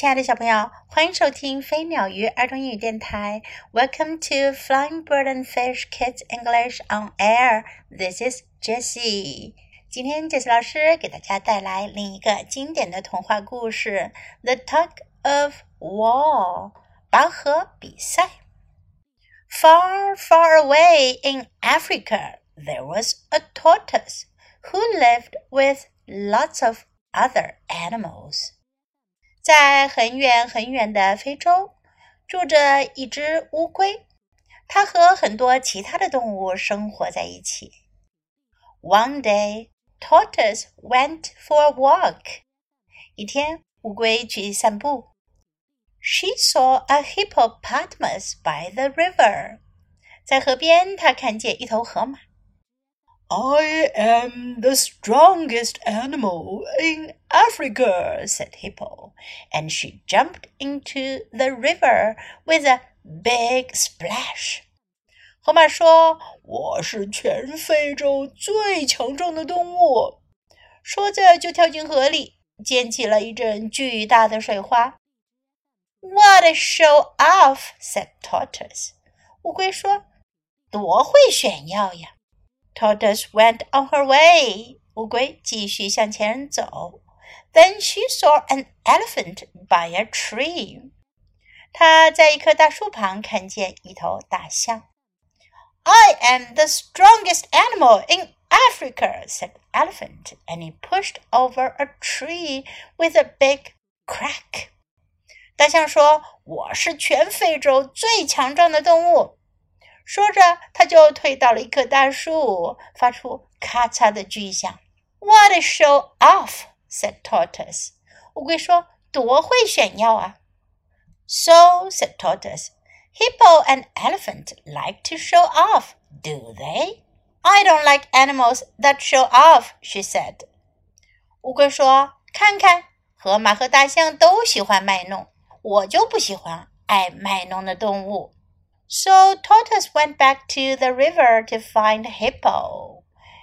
亲爱的小朋友，欢迎收听飞鸟鱼儿童英语电台。Welcome to Flying Bird and Fish Kids English on Air. This is Jessie. 今天 Jessie 老师给大家带来另一个经典的童话故事《The Tug of War》拔河比赛。Far, far away in Africa, there was a tortoise who lived with lots of other animals. 在很远很远的非洲，住着一只乌龟，它和很多其他的动物生活在一起。One day, tortoise went for a walk. 一天，乌龟去散步。She saw a hippopotamus by the river. 在河边，她看见一头河马。I am the strongest animal in Africa, said Hippo, and she jumped into the river with a big splash. 河马说：“我是全非洲最强壮的动物。”说着就跳进河里，溅起了一阵巨大的水花。What a show off! said Tortoise. 乌龟说：“多会炫耀呀！” Tortoise went on her way. 乌龟继续向前走。Then she saw an elephant by a tree. 她在一棵大树旁看见一头大象。I am the strongest animal in Africa, said the elephant, and he pushed over a tree with a big crack. 大象说：“我是全非洲最强壮的动物。” 说着，他就推倒了一棵大树，发出咔嚓的巨响。What a show off! said Tortoise. 乌龟说：“多会炫耀啊！” So said Tortoise. Hippo and elephant like to show off, do they? I don't like animals that show off, she said. 乌龟说：“看看，河马和大象都喜欢卖弄，我就不喜欢爱卖弄的动物。” So Tortoise went back to the river to find Hippo.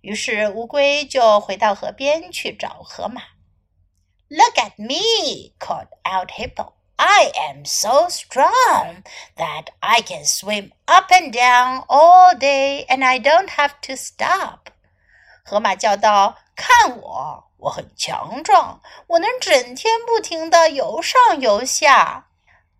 于是乌龟就回到河边去找河马。Look at me! called out Hippo. I am so strong that I can swim up and down all day and I don't have to stop. 河马叫道：“看我，我很强壮，我能整天不停地游上游下。” ”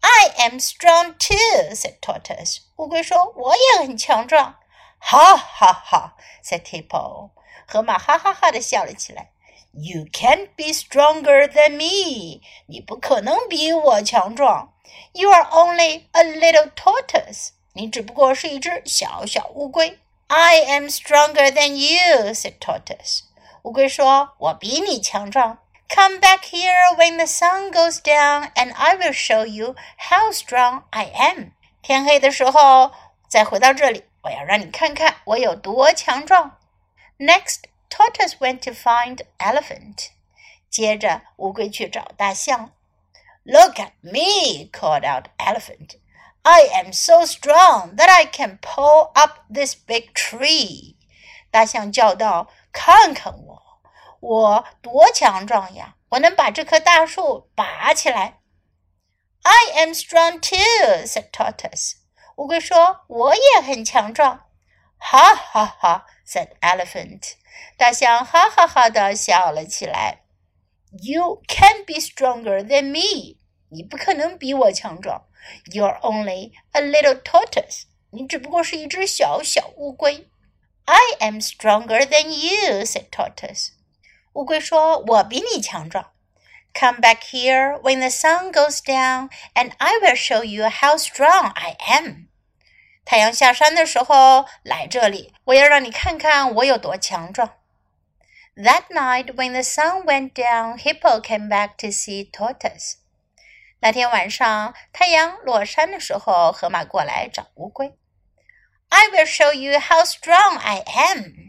I am strong too," said Tortoise. 乌龟说：“我也很强壮。”哈哈哈，said Hippo. 河马哈哈哈的笑了起来。You can't be stronger than me. 你不可能比我强壮。You are only a little tortoise. 你只不过是一只小小乌龟。I am stronger than you," said Tortoise. 乌龟说：“我比你强壮。” Come back here when the sun goes down, and I will show you how strong I am. 天黑的时候再回到这里，我要让你看看我有多强壮。Next, tortoise went to find elephant. 接着，乌龟去找大象。Look at me, called out elephant. I am so strong that I can pull up this big tree. 大象叫道：“看看我。” ！”我多强壮呀！我能把这棵大树拔起来。I am strong too," said Tortoise. 乌龟说：“我也很强壮。”哈哈哈，said Elephant. 大象哈哈哈的笑了起来。You can't be stronger than me. 你不可能比我强壮。You're only a little tortoise. 你只不过是一只小小乌龟。I am stronger than you," said Tortoise. 乌龟说：“我比你强壮。” Come back here when the sun goes down, and I will show you how strong I am. 太阳下山的时候来这里，我要让你看看我有多强壮。That night, when the sun went down, Hippo came back to see Tortoise. 那天晚上，太阳落山的时候，河马过来找乌龟。I will show you how strong I am.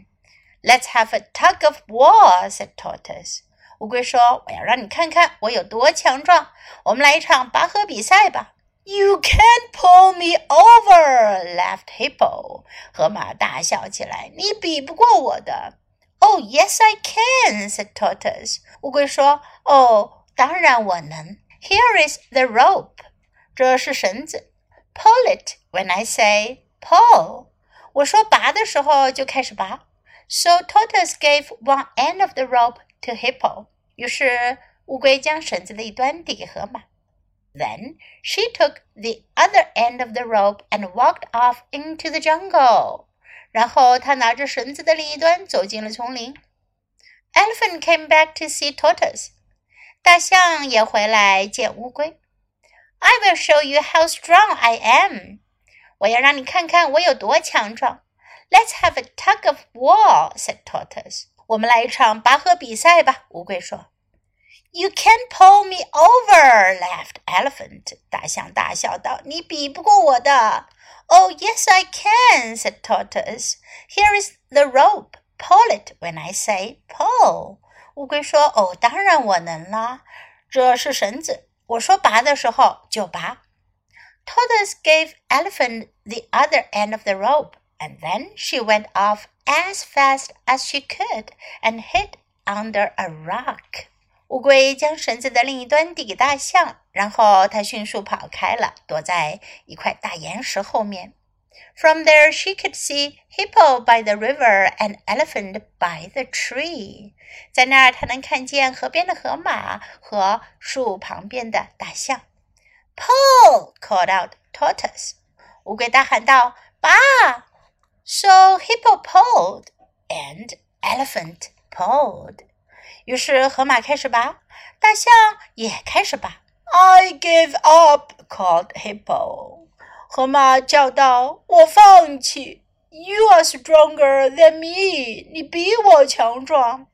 Let's have a tug of war," said Tortoise. 乌龟说：“我要让你看看我有多强壮。我们来一场拔河比赛吧。” You can't pull me over," laughed Hippo. 河马大笑起来：“你比不过我的。” Oh, yes, I can," said Tortoise. 乌龟说：“哦，当然我能。” Here is the rope. 这是绳子。Pull it when I say pull. 我说拔的时候就开始拔。 So Tortoise gave one end of the rope to Hippo. 于是乌龟将绳子的一端递给河马。Then she took the other end of the rope and walked off into the jungle. 然后她拿着绳子的另一端走进了丛林。Elephant came back to see tortoise. 大象也回来见乌龟。I will show you how strong I am. 我要让你看看我有多强壮。 Let's have a tug of war," said Tortoise. 我们来一场拔河比赛吧，乌龟说。You can't pull me over," laughed Elephant. 大象大笑道：“你比不过我的。” Oh, yes, I can," said Tortoise. "Here is the rope. Pull it when I say pull." 乌龟说：“哦，当然我能啦，这是绳子，我说拔的时候就拔。” Tortoise gave Elephant the other end of the rope, and then she went off as fast as she could and hid under a rock. 乌龟将绳子的另一端递给大象，然后它迅速跑开了，躲在一块大岩石后面。From there, she could see Hippo by the river and Elephant by the tree. 在那儿，她能看见河边的河马和树旁边的大象。Pull! called out Tortoise. 乌龟大喊道：“拔！” So Hippo pulled, and Elephant pulled. 于是河马开始拔，大象也开始拔。I give up! called Hippo. 河马叫道：“我放弃。” You are stronger than me. 你比我强壮。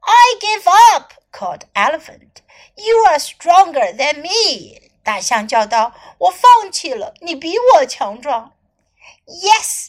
I give up! called Elephant. You are stronger than me. 大象叫道：“我放弃了，你比我强壮。” Yes,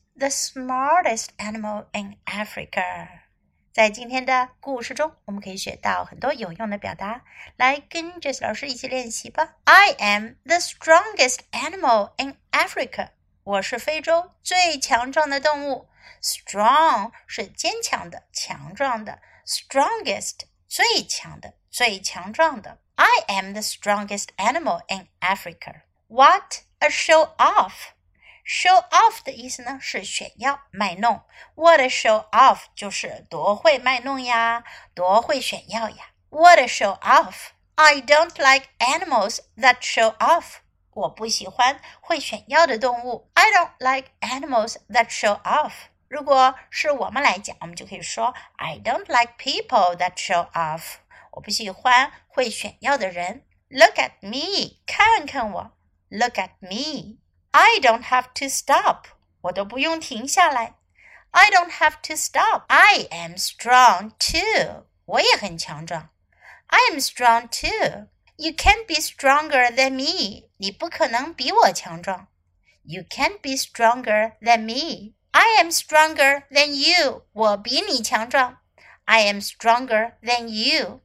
the smartest animal in Africa？在今天的故事中，我们可以学到很多有用的表达，来跟 Jess 老师一起练习吧。I am the strongest animal in Africa。我是非洲最强壮的动物。Strong 是坚强的、强壮的，strongest 最强的、最强壮的。I am the strongest animal in Africa. What a show off! Show off 的意思呢是炫耀、卖弄。What a show off 就是多会卖弄呀，多会炫耀呀。What a show off! I don't like animals that show off. 我不喜欢会炫耀的动物。I don't like animals that show off. 如果是我们来讲，我们就可以说 I don't like people that show off. 我不喜欢会炫耀的人。Look at me，看看我。Look at me. I don't have to stop. 我都不用停下来。I don't have to stop. I am strong too. 我也很强壮。I am strong too. You can't be stronger than me. 你不可能比我强壮。You can't be stronger than me. I am stronger than you. 我比你强壮。I am stronger than you.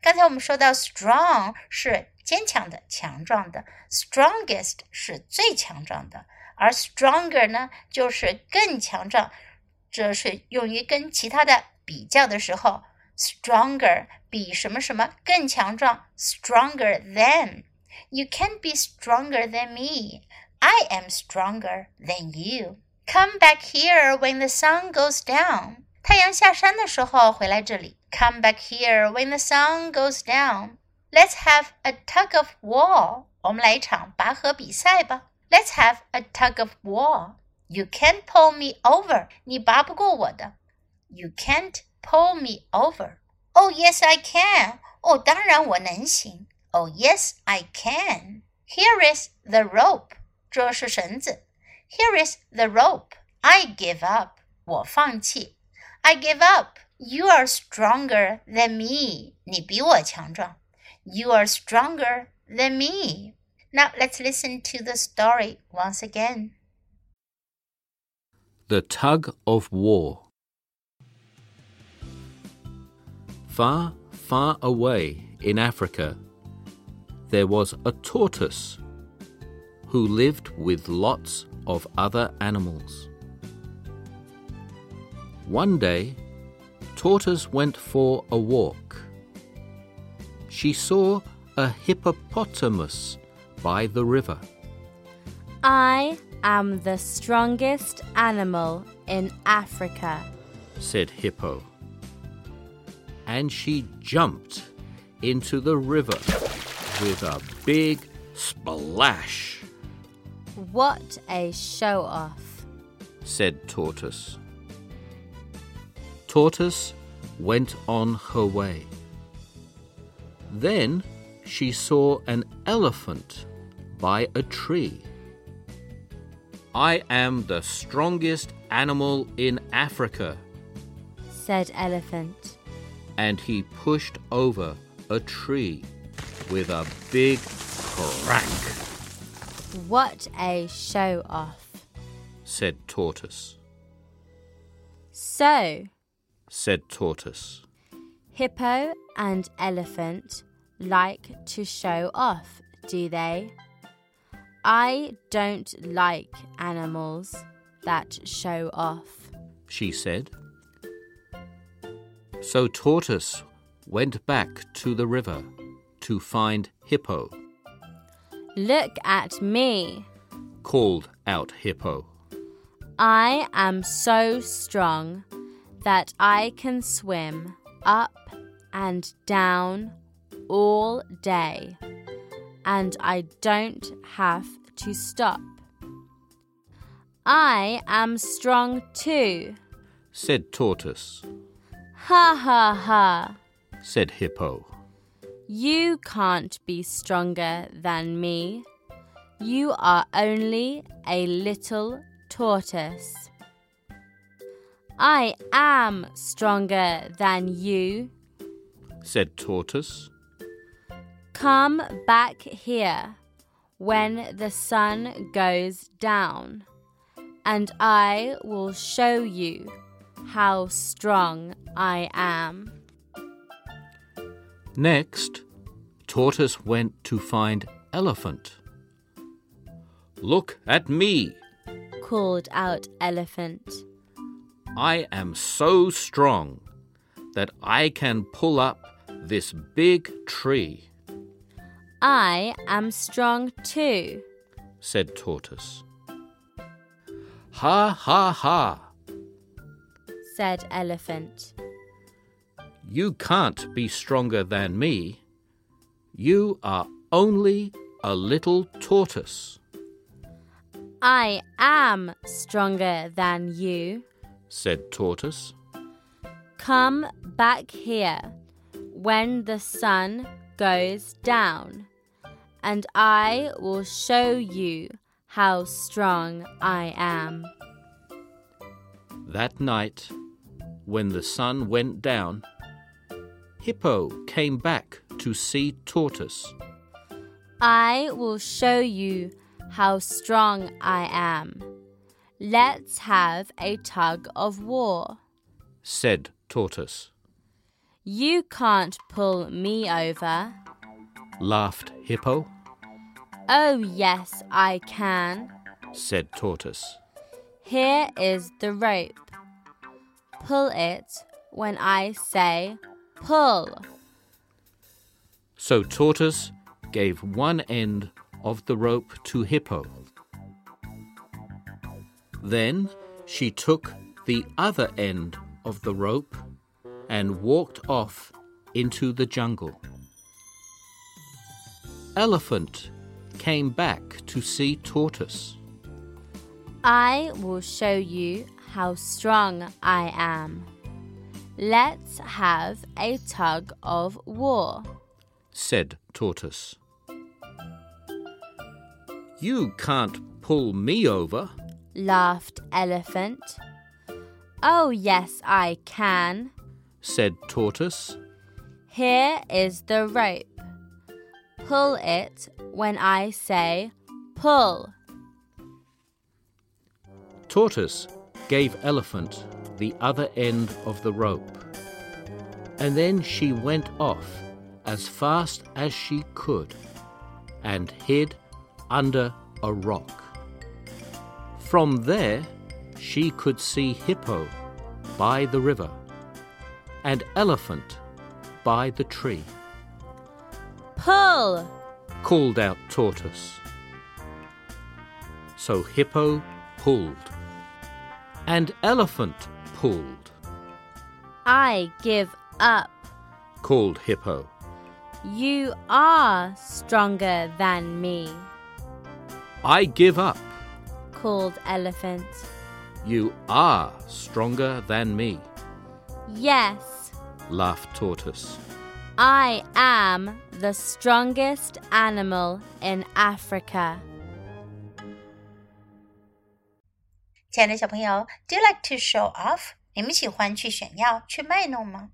刚才我们说到 strong 是坚强的、强壮的；strongest 是最强壮的，而 stronger 呢，就是更强壮。这是用于跟其他的比较的时候，stronger 比什么什么更强壮，stronger than。You can't be stronger than me. I am stronger than you. Come back here when the sun goes down. 太阳下山的时候回来这里。Come back here when the sun goes down. Let's have a tug of war. 我们来一场拔河比赛吧。Let's have a tug of war. You can't pull me over. 你拔不过我的。You can't pull me over. Oh yes, I can. 哦，当然我能行。Oh yes, I can. Here is the rope. 这是绳子。Here is the rope. I give up. 我放弃。 I give up. You are stronger than me. 你比我强壮。you are stronger than me. Now let's listen to the story once again. The Tug of War. Far, far away in Africa, there was a tortoise who lived with lots of other animals. One day, Tortoise went for a walk. She saw a hippopotamus by the river. I am the strongest animal in Africa, said Hippo. And she jumped into the river with a big splash. What a show off, said Tortoise. Tortoise went on her way. Then she saw an elephant by a tree. I am the strongest animal in Africa, said Elephant. And he pushed over a tree with a big crack. What a show off, said Tortoise. So, said Tortoise, Hippo and Elephant like to show off, do they? I don't like animals that show off, she said. So Tortoise went back to the river to find Hippo. Look at me, called out Hippo. I am so strong that I can swim up and down all day, and I don't have to stop. I am strong too, said Tortoise. Ha ha ha, said Hippo. You can't be stronger than me. You are only a little tortoise. I am stronger than you, said Tortoise. Come back here when the sun goes down, and I will show you how strong I am. Next, Tortoise went to find Elephant. Look at me, called out Elephant. I am so strong that I can pull up this big tree. I am strong too, said Tortoise. Ha ha ha, said Elephant. You can't be stronger than me. You are only a little tortoise. I am stronger than you, said Tortoise. Come back here when the sun goes down, and I will show you how strong I am. That night, when the sun went down, Hippo came back to see Tortoise. I will show you how strong I am. Let's have a tug of war, said Tortoise. You can't pull me over, laughed Hippo. Oh, yes, I can, said Tortoise. Here is the rope. Pull it when I say pull. So Tortoise gave one end of the rope to Hippo. Then she took the other end of the rope and walked off into the jungle. Elephant came back to see Tortoise. I will show you how strong I am. Let's have a tug of war, said Tortoise. You can't pull me over, laughed Elephant. Oh, yes, I can, said Tortoise. Here is the rope. Pull it when I say pull. Tortoise gave Elephant the other end of the rope, and then she went off as fast as she could and hid under a rock. From there, she could see Hippo by the river and Elephant by the tree. Pull! called out Tortoise. So Hippo pulled, and Elephant pulled, I give up. called Hippo. You are stronger than me, I give up called Elephant. You are stronger than me, Yes, laughed Tortoise. I am the strongest animal in Africa. 亲爱的小朋友，Do you like to show off？你们喜欢去炫耀、去卖弄吗？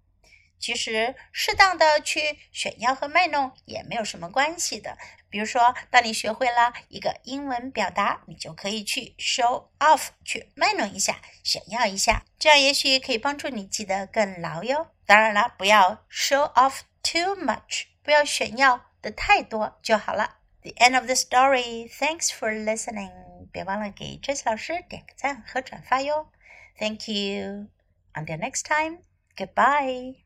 其实，适当的去炫耀和卖弄也没有什么关系的。比如说，当你学会了一个英文表达，你就可以去 show off，去卖弄一下、炫耀一下，这样也许可以帮助你记得更牢哟。当然了，不要 show off too much，不要炫耀的太多就好了。The end of the story. Thanks for listening. 别忘了给 Jess 老师点个赞和转发哟。Thank you. Until next time. Goodbye.